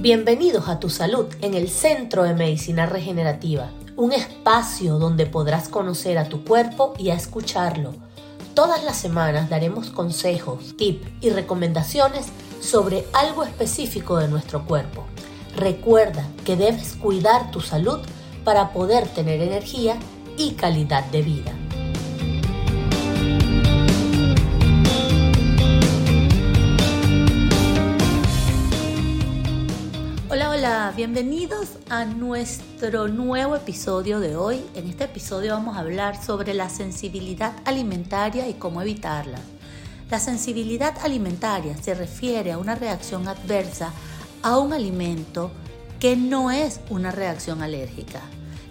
Bienvenidos a Tu Salud en el Centro de Medicina Regenerativa, un espacio donde podrás conocer a tu cuerpo y a escucharlo. Todas las semanas daremos consejos, tips y recomendaciones sobre algo específico de nuestro cuerpo. Recuerda que debes cuidar tu salud para poder tener energía y calidad de vida. Bienvenidos a nuestro nuevo episodio de hoy. En este episodio vamos a hablar sobre la sensibilidad alimentaria y cómo evitarla. La sensibilidad alimentaria se refiere a una reacción adversa a un alimento que no es una reacción alérgica.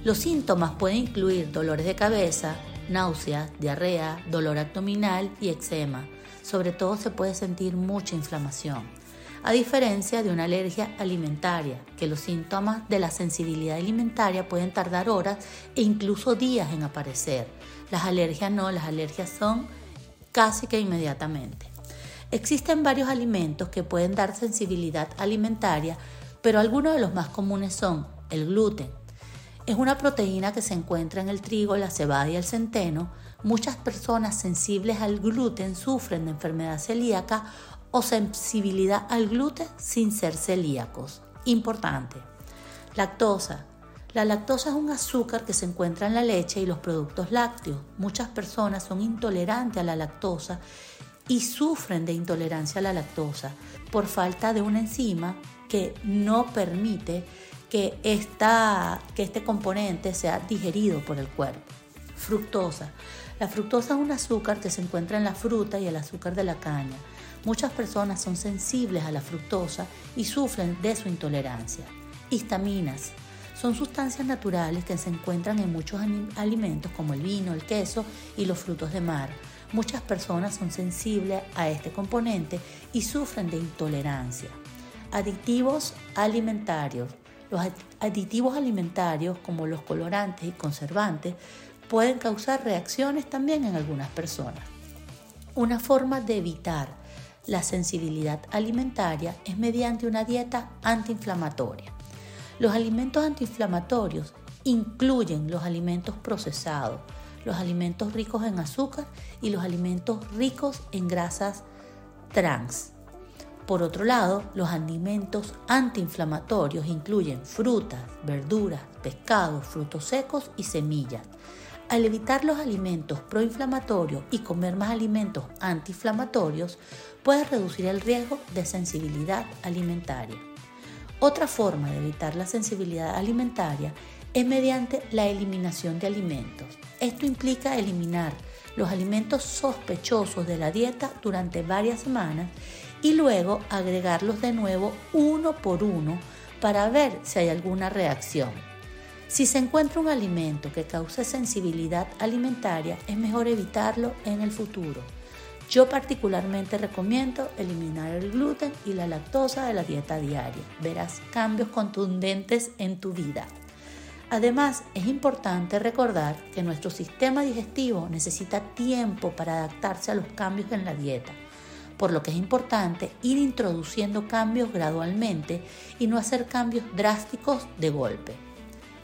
Los síntomas pueden incluir dolores de cabeza, náuseas, diarrea, dolor abdominal y eczema. Sobre todo se puede sentir mucha inflamación a diferencia de una alergia alimentaria, que los síntomas de la sensibilidad alimentaria pueden tardar horas e incluso días en aparecer. Las alergias no, las alergias son casi que inmediatamente. Existen varios alimentos que pueden dar sensibilidad alimentaria, pero algunos de los más comunes son el gluten. Es una proteína que se encuentra en el trigo, la cebada y el centeno. Muchas personas sensibles al gluten sufren de enfermedad celíaca o sensibilidad al gluten sin ser celíacos. Importante. Lactosa. La lactosa es un azúcar que se encuentra en la leche y los productos lácteos. Muchas personas son intolerantes a la lactosa y sufren de intolerancia a la lactosa por falta de una enzima que no permite que, esta, que este componente sea digerido por el cuerpo. Fructosa. La fructosa es un azúcar que se encuentra en la fruta y el azúcar de la caña. Muchas personas son sensibles a la fructosa y sufren de su intolerancia. Histaminas son sustancias naturales que se encuentran en muchos alimentos como el vino, el queso y los frutos de mar. Muchas personas son sensibles a este componente y sufren de intolerancia. Aditivos alimentarios. Los aditivos alimentarios como los colorantes y conservantes pueden causar reacciones también en algunas personas. Una forma de evitar la sensibilidad alimentaria es mediante una dieta antiinflamatoria. Los alimentos antiinflamatorios incluyen los alimentos procesados, los alimentos ricos en azúcar y los alimentos ricos en grasas trans. Por otro lado, los alimentos antiinflamatorios incluyen frutas, verduras, pescados, frutos secos y semillas. Al evitar los alimentos proinflamatorios y comer más alimentos antiinflamatorios, puedes reducir el riesgo de sensibilidad alimentaria. Otra forma de evitar la sensibilidad alimentaria es mediante la eliminación de alimentos. Esto implica eliminar los alimentos sospechosos de la dieta durante varias semanas y luego agregarlos de nuevo uno por uno para ver si hay alguna reacción. Si se encuentra un alimento que cause sensibilidad alimentaria, es mejor evitarlo en el futuro. Yo particularmente recomiendo eliminar el gluten y la lactosa de la dieta diaria. Verás cambios contundentes en tu vida. Además, es importante recordar que nuestro sistema digestivo necesita tiempo para adaptarse a los cambios en la dieta, por lo que es importante ir introduciendo cambios gradualmente y no hacer cambios drásticos de golpe.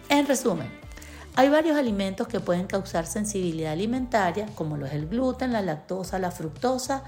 En resumen, hay varios alimentos que pueden causar sensibilidad alimentaria, como lo es el gluten, la lactosa, la fructosa,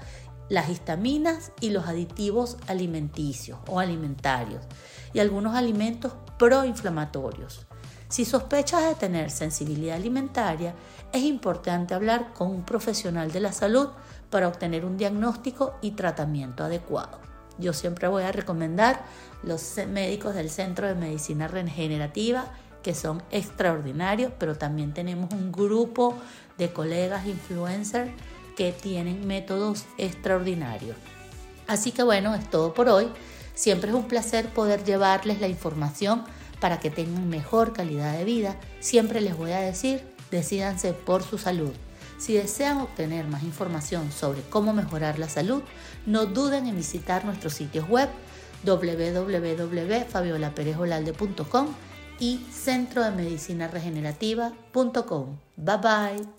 las histaminas y los aditivos alimenticios o alimentarios, y algunos alimentos proinflamatorios. Si sospechas de tener sensibilidad alimentaria, es importante hablar con un profesional de la salud para obtener un diagnóstico y tratamiento adecuado. Yo siempre voy a recomendar los médicos del Centro de Medicina Regenerativa que son extraordinarios, pero también tenemos un grupo de colegas influencers que tienen métodos extraordinarios. Así que bueno, es todo por hoy. Siempre es un placer poder llevarles la información para que tengan mejor calidad de vida. Siempre les voy a decir, decídanse por su salud. Si desean obtener más información sobre cómo mejorar la salud, no duden en visitar nuestros sitios web www.fabiolaperejolalde.com y centro de medicina regenerativa.com. Bye bye.